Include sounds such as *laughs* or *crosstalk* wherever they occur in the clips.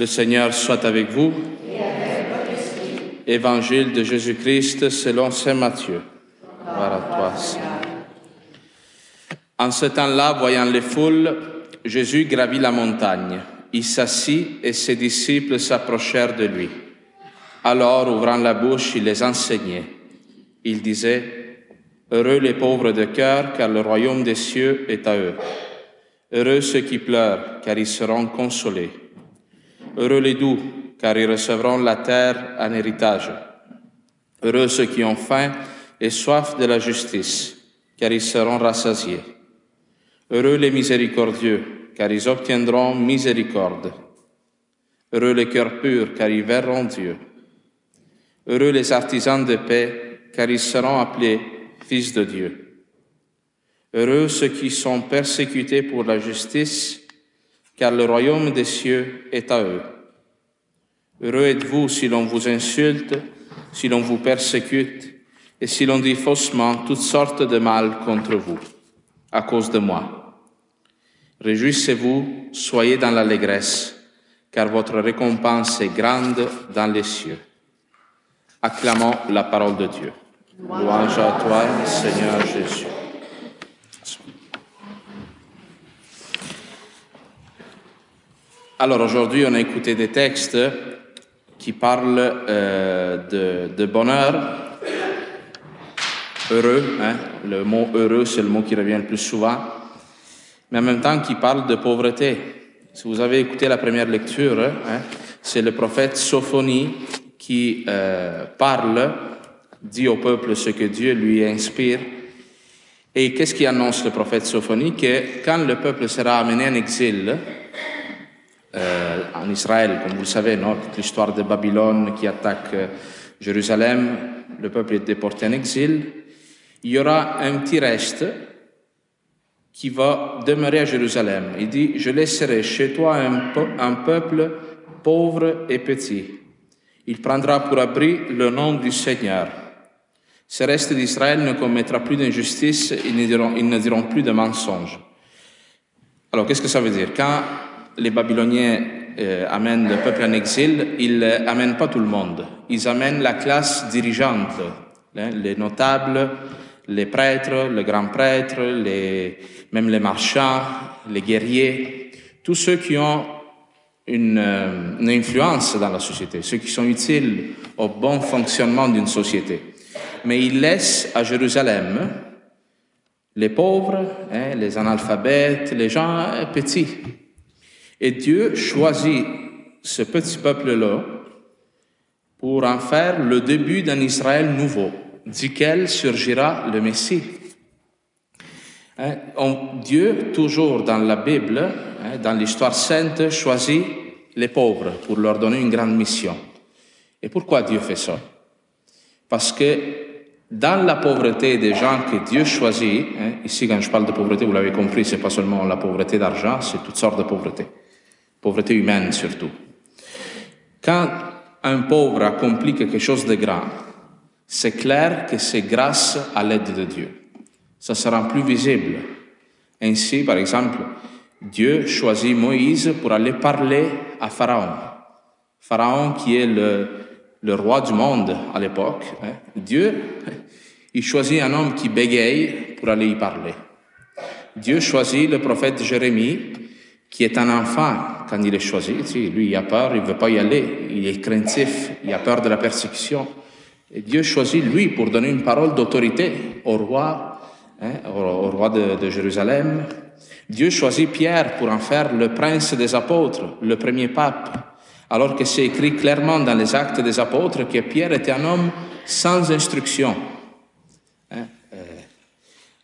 Le Seigneur soit avec vous. Évangile de Jésus-Christ selon Saint Matthieu. Gloire à toi, Seigneur. En ce temps-là, voyant les foules, Jésus gravit la montagne. Il s'assit et ses disciples s'approchèrent de lui. Alors, ouvrant la bouche, il les enseignait. Il disait, Heureux les pauvres de cœur, car le royaume des cieux est à eux. Heureux ceux qui pleurent, car ils seront consolés. Heureux les doux, car ils recevront la terre en héritage. Heureux ceux qui ont faim et soif de la justice, car ils seront rassasiés. Heureux les miséricordieux, car ils obtiendront miséricorde. Heureux les cœurs purs, car ils verront Dieu. Heureux les artisans de paix, car ils seront appelés fils de Dieu. Heureux ceux qui sont persécutés pour la justice, car le royaume des cieux est à eux. Heureux êtes-vous si l'on vous insulte, si l'on vous persécute, et si l'on dit faussement toutes sortes de mal contre vous, à cause de moi. Réjouissez-vous, soyez dans l'allégresse, car votre récompense est grande dans les cieux. Acclamons la parole de Dieu. Louange à toi, Seigneur Jésus. Alors aujourd'hui, on a écouté des textes qui parlent euh, de, bonheur, heureux, hein? le mot heureux, c'est le mot qui revient le plus souvent, mais en même temps qui parlent de pauvreté. Si vous avez écouté la première lecture, hein, c'est le prophète Sophonie qui euh, parle, dit au peuple ce que Dieu lui inspire. Et qu'est-ce qui annonce le prophète Sophonie? Que quand le peuple sera amené en exil, en Israël, comme vous le savez, non l'histoire de Babylone qui attaque euh, Jérusalem, le peuple est déporté en exil, il y aura un petit reste qui va demeurer à Jérusalem. Il dit, je laisserai chez toi un, peuple pauvre et petit. Il prendra pour abri le nom du Seigneur. Ce reste d'Israël ne commettra plus d'injustice, ils ils ne diront plus de mensonges. Alors, qu'est-ce que ça veut dire? Quand les Babyloniens euh, amènent le peuple en exil, ils n'amènent pas tout le monde. Ils amènent la classe dirigeante, hein, les notables, les prêtres, le grand prêtre, les, même les marchands, les guerriers, tous ceux qui ont une, euh, une, influence dans la société, ceux qui sont utiles au bon fonctionnement d'une société. Mais ils laissent à Jérusalem les pauvres, hein, les analphabètes, les gens petits. Et Dieu choisit ce petit peuple-là pour en faire le début d'un Israël nouveau, duquel surgira le Messie. Hein, Dieu, toujours dans la Bible, hein, dans l'histoire sainte, choisit les pauvres pour leur donner une grande mission. Et pourquoi Dieu fait ça? Parce que dans la pauvreté des gens que Dieu choisit, hein, ici quand je parle de pauvreté, vous l'avez compris, c'est pas seulement la pauvreté d'argent, c'est toutes sortes de pauvreté, pauvreté humaine surtout. Quand un pauvre accomplit quelque chose de grand, c'est clair que c'est grâce à l'aide de Dieu. Ça se rend plus visible. Ainsi, par exemple, Dieu choisit Moïse pour aller parler à Pharaon. Pharaon qui est le, le roi du monde à l'époque. Hein. Dieu, il choisit un homme qui bégaye pour aller y parler. Dieu choisit le prophète Jérémie, qui est un enfant quand il est choisi. Lui, il a peur, il ne veut pas y aller, il est craintif, il a peur de la persécution. Dieu choisit lui pour donner une parole d'autorité au roi, hein, au, roi de, de, Jérusalem. Dieu choisit Pierre pour en faire le prince des apôtres, le premier pape, alors que c'est écrit clairement dans les actes des apôtres que Pierre était un homme sans instruction. Hein, euh,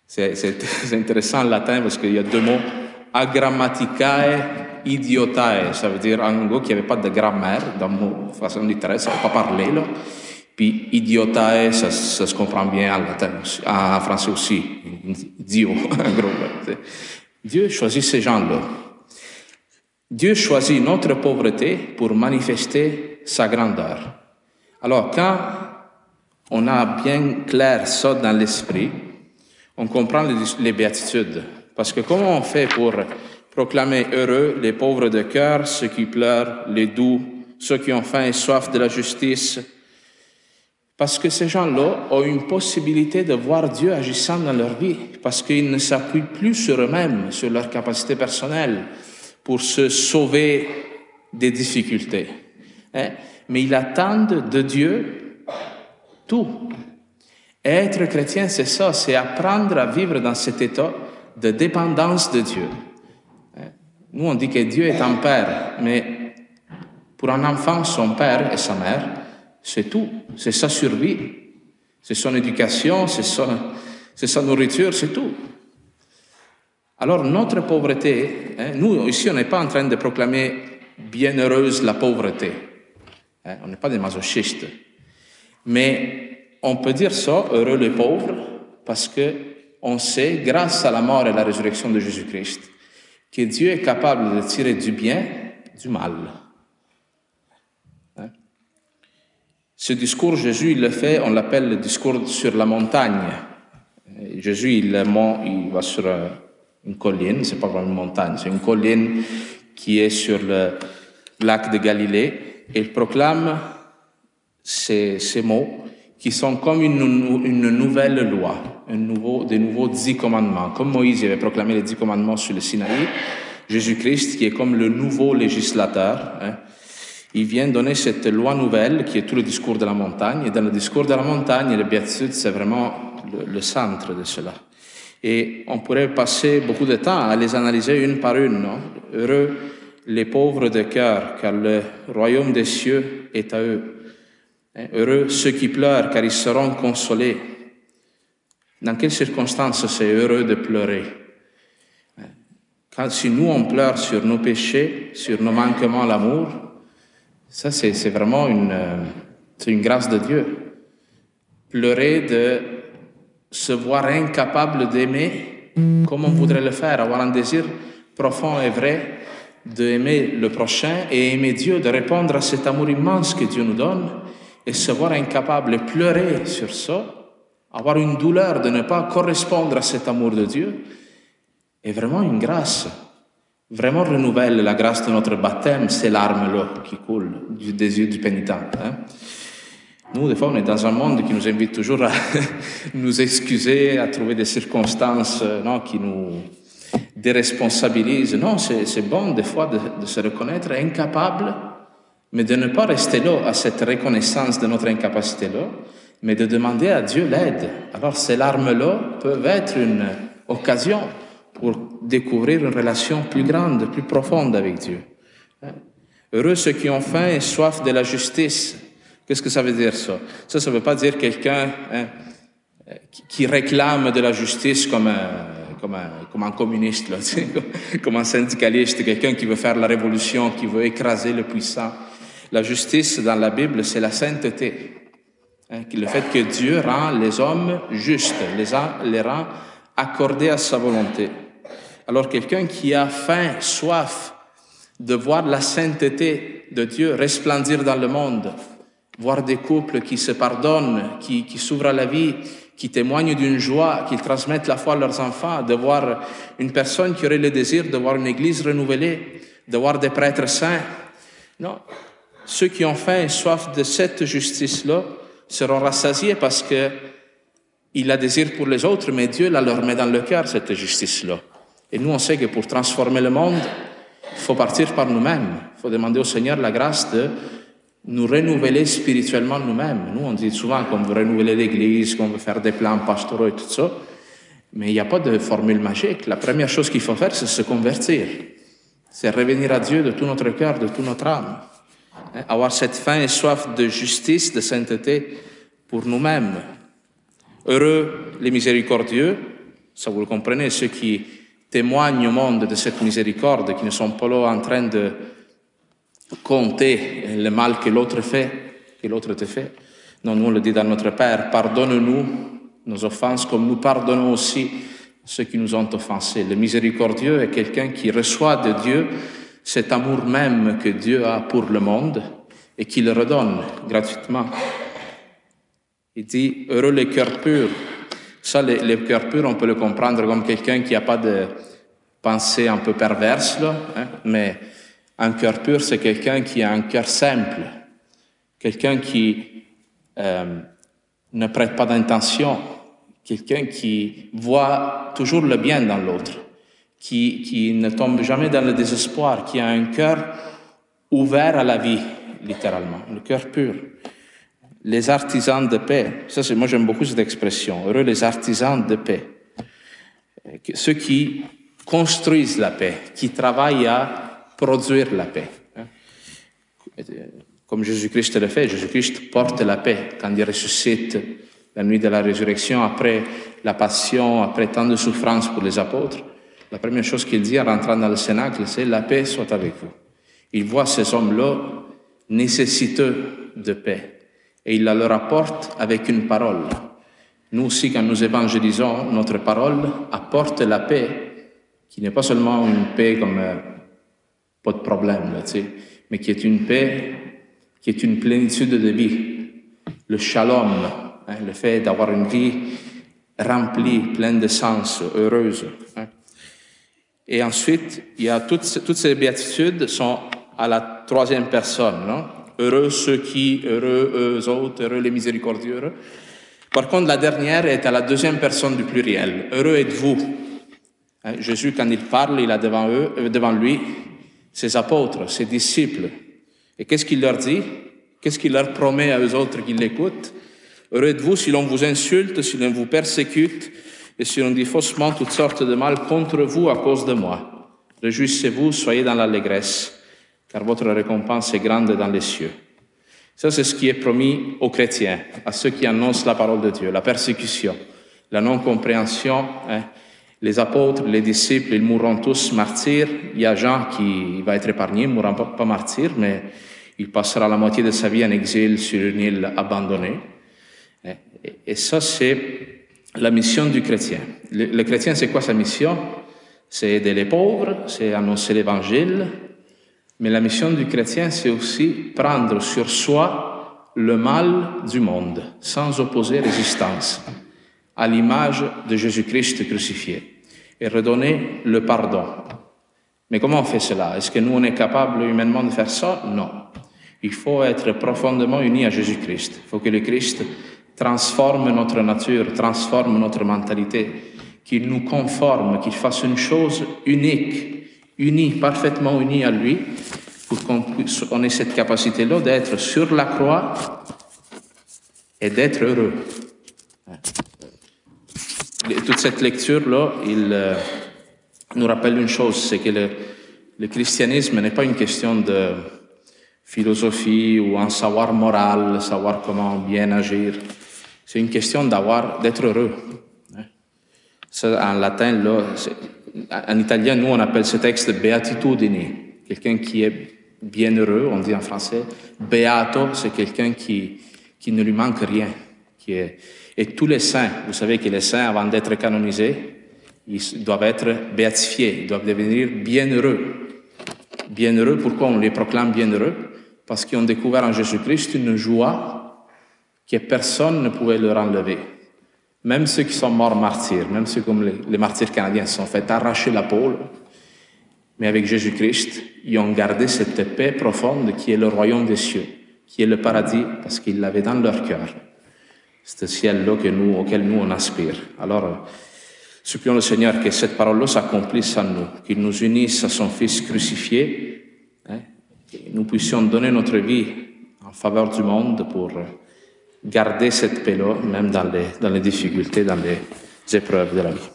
c'est *laughs* intéressant le latin parce qu'il y a deux mots, agrammaticae idiotae, ça veut dire en gros qu'il n'y avait pas de grammaire dans mon façon littéraire, ça ne pas parler. Puis idiotae, ça, se comprend bien en latin, en français aussi. Dio, *laughs* en gros. Dieu choisit ces gens-là. Dieu choisit notre pauvreté pour manifester sa grandeur. Alors, quand on a bien clair ça dans l'esprit, on comprend les béatitudes. Parce que comment on fait pour, Proclamez heureux les pauvres de cœur, ceux qui pleurent, les doux, ceux qui ont faim et soif de la justice? Parce que ces gens-là ont une possibilité de voir Dieu agissant dans leur vie, parce qu'ils ne s'appuient plus sur eux-mêmes, sur leur capacité personnelle, pour se sauver des difficultés. Hein? Mais ils attendent de Dieu tout. être chrétien, c'est ça, c'est apprendre à vivre dans cet état de dépendance de Dieu. Hein? Nous, on dit que Dieu est un père, mais pour un enfant, son père et sa mère, c'est tout. C'est sa survie, c'est son éducation, c'est sa nourriture, c'est tout. Alors notre pauvreté, hein, nous ici on n'est pas en train de proclamer bienheureuse la pauvreté. Hein, on n'est pas des masochistes. Mais on peut dire ça, heureux les pauvres, parce que on sait, grâce à la mort et la résurrection de Jésus-Christ, que Dieu est capable de tirer du bien du mal. Hein? Ce discours, Jésus, il le fait, on l'appelle le discours sur la montagne. Jésus, il, il va sur une colline, c'est pas vraiment une montagne, c'est une colline qui est sur le lac de Galilée, et il proclame ces mots qui sont comme une, nouvelle loi, des nouveaux dix commandements. Comme Moïse avait proclamé les dix commandements sur le Sinaï, Jésus-Christ, qui est comme le nouveau législateur, hein, il vient donner cette loi nouvelle qui est tout le discours de la montagne. Et dans le discours de la montagne, le béatitude, c'est vraiment le, le centre de cela. Et on pourrait passer beaucoup de temps à les analyser une par une. Non? Heureux les pauvres de cœur, car le royaume des cieux est à eux. Heureux ceux qui pleurent, car ils seront consolés. Dans quelles circonstances c'est heureux de pleurer? Quand si nous on pleure sur nos péchés, sur nos manquements à l'amour, ça c'est vraiment une, c'est une grâce de Dieu. Pleurer de se voir incapable d'aimer comme on voudrait le faire, avoir un désir profond et vrai d'aimer le prochain et aimer Dieu, de répondre à cet amour immense que Dieu nous donne et se voir incapable, pleurer sur ça, avoir une douleur de ne pas correspondre à cet amour de Dieu, est vraiment une grâce. Vraiment renouvelle la grâce de notre baptême, c'est larmes-là qui coulent des yeux du pénitent. Hein. Nous, des fois, on est dans un monde qui nous invite toujours à *laughs* nous excuser, à trouver des circonstances euh, non, qui nous déresponsabilisent. Non, c'est bon des fois de, de, se reconnaître incapable, mais de ne pas rester là à cette reconnaissance de notre incapacité-là, mais de demander à Dieu l'aide. Alors ces larmes-là peuvent être une occasion pour découvrir une relation plus grande, plus profonde avec Dieu. Heureux ceux qui ont faim et soif de la justice, Qu'est-ce que ça veut dire ça? Ça, ça ne veut pas dire quelqu'un hein, qui réclame de la justice comme un, comme un, comme un communiste, *laughs* comme un syndicaliste, quelqu'un qui veut faire la révolution, qui veut écraser le puissant. La justice dans la Bible, c'est la sainteté. Hein, le fait que Dieu rend les hommes justes, les, les rend accordés à sa volonté. Alors quelqu'un qui a faim, soif de voir la sainteté de Dieu resplendir dans le monde, voir des couples qui se pardonnent, qui, qui s'ouvrent à la vie, qui témoignent d'une joie, qui transmettent la foi à leurs enfants, de voir une personne qui aurait le désir de voir une église renouvelée, de voir des prêtres saints. Non, ceux qui ont faim et soif de cette justice-là seront rassasiés parce que il a désir pour les autres, mais Dieu la leur met dans le cœur, cette justice-là. Et nous, on sait que pour transformer le monde, il faut partir par nous-mêmes. Il faut demander au Seigneur la grâce de nous renouveler spirituellement nous-mêmes. Nous, on dit souvent qu'on veut renouveler l'Église, qu'on veut faire des plans pastoraux et tout ça, mais il n'y a pas de formule magique. La première chose qu'il faut faire, c'est se convertir. C'est revenir à Dieu de tout notre cœur, de toute notre âme. Avoir cette faim et soif de justice, de sainteté pour nous-mêmes. Heureux les miséricordieux, ça vous le comprenez, ceux qui témoignent au monde de cette miséricorde, qui ne sont pas là en train de compter le mal que l'autre fait, que l'autre te fait. Non, nous on le dit dans notre Père, pardonne-nous nos offenses comme nous pardonnons aussi ceux qui nous ont offensés. Le miséricordieux est quelqu'un qui reçoit de Dieu cet amour même que Dieu a pour le monde et qui le redonne gratuitement. Il dit, heureux les cœurs purs. Ça, les, les cœurs purs, on peut le comprendre comme quelqu'un qui n'a pas de pensée un peu perverse, là, hein, mais un cœur pur, c'est quelqu'un qui a un cœur simple, quelqu'un qui euh, ne prête pas d'intention, quelqu'un qui voit toujours le bien dans l'autre, qui, ne tombe jamais dans le désespoir, qui a un cœur ouvert à la vie, littéralement, le cœur pur. Les artisans de paix, ça c'est moi j'aime beaucoup cette expression, heureux les artisans de paix, ceux qui construisent la paix, qui travaillent à produire la paix. Hein. Comme Jésus-Christ le fait, Jésus-Christ porte la paix quand il ressuscite la nuit de la résurrection, après la passion, après tant de souffrances pour les apôtres. La première chose qu'il dit en rentrant dans le Cénacle, c'est la paix soit avec vous. Il voit ces hommes-là nécessiteux de paix et il la leur apporte avec une parole. Nous aussi, quand nous évangélisons, notre parole apporte la paix qui n'est pas seulement une paix comme euh, pas de problème, mais qui est une paix qui est une plénitude de vie, le shalom, hein, le fait d'avoir une vie remplie, pleine de sens, heureuse. Hein. Et ensuite, il y a toutes, ces béatitudes sont à la troisième personne. Non? Heureux ceux qui, heureux eux autres, heureux les miséricordieux. Par contre, la dernière est à la deuxième personne du pluriel. Heureux êtes-vous. Hein, Jésus, quand il parle, il a devant, eux, euh, devant lui ses apôtres, ses disciples. Et qu'est-ce qu'il leur dit? Qu'est-ce qu'il leur promet à eux autres qui l'écoutent? Heureux êtes-vous si l'on vous insulte, si l'on vous persécute et si l'on dit faussement toutes sortes de mal contre vous à cause de moi. Réjouissez-vous, soyez dans l'allégresse, car votre récompense est grande dans les cieux. Ça, c'est ce qui est promis aux chrétiens, à ceux qui annoncent la parole de Dieu, la persécution, la non-compréhension. Hein, les apôtres, les disciples, ils mourront tous martyrs. Il y a Jean qui va être épargné, il ne mourra pas, martyr, mais il passera la moitié de sa vie en exil sur une île abandonnée. Et, ça, c'est la mission du chrétien. Le, chrétien, c'est quoi sa mission? C'est aider les pauvres, c'est annoncer l'évangile. Mais la mission du chrétien, c'est aussi prendre sur soi le mal du monde, sans opposer résistance à l'image de Jésus-Christ crucifié et redonner le pardon. Mais comment on fait cela? Est-ce que nous, on est capable humainement de faire ça? Non. Il faut être profondément unis à Jésus-Christ. Il faut que le Christ transforme notre nature, transforme notre mentalité, qu'il nous conforme, qu'il fasse une chose unique, unie, parfaitement unie à lui, pour qu'on ait cette capacité-là d'être sur la croix et d'être heureux toute cette lecture-là, il euh, nous rappelle une chose, c'est que le christianisme n'est pas une question de philosophie ou un savoir moral, savoir comment bien agir. C'est une question d'avoir, d'être heureux. Hein? En latin, en italien, nous, on appelle ce texte beatitudini. Quelqu'un qui est bien heureux, on dit en français. Beato, c'est quelqu'un qui, qui ne lui manque rien, qui est, et tous les saints, vous savez que les saints, avant d'être canonisés, ils doivent être béatifiés, ils doivent devenir bienheureux. Bienheureux, pourquoi on les proclame bienheureux Parce qu'ils ont découvert en Jésus-Christ une joie que personne ne pouvait leur enlever. Même ceux qui sont morts martyrs, même ceux comme les, martyrs canadiens se sont fait arracher la peau, mais avec Jésus-Christ, ils ont gardé cette paix profonde qui est le royaume des cieux, qui est le paradis, parce qu'ils l'avaient dans leur cœur ce ciel-là que nous, auquel nous on aspire. Alors, supplions le Seigneur que cette parole-là s'accomplisse en nous, qu'il nous unisse à son Fils crucifié, hein, que nous puissions donner notre vie en faveur du monde pour garder cette paix-là, même dans les, dans les difficultés, dans les épreuves de la vie.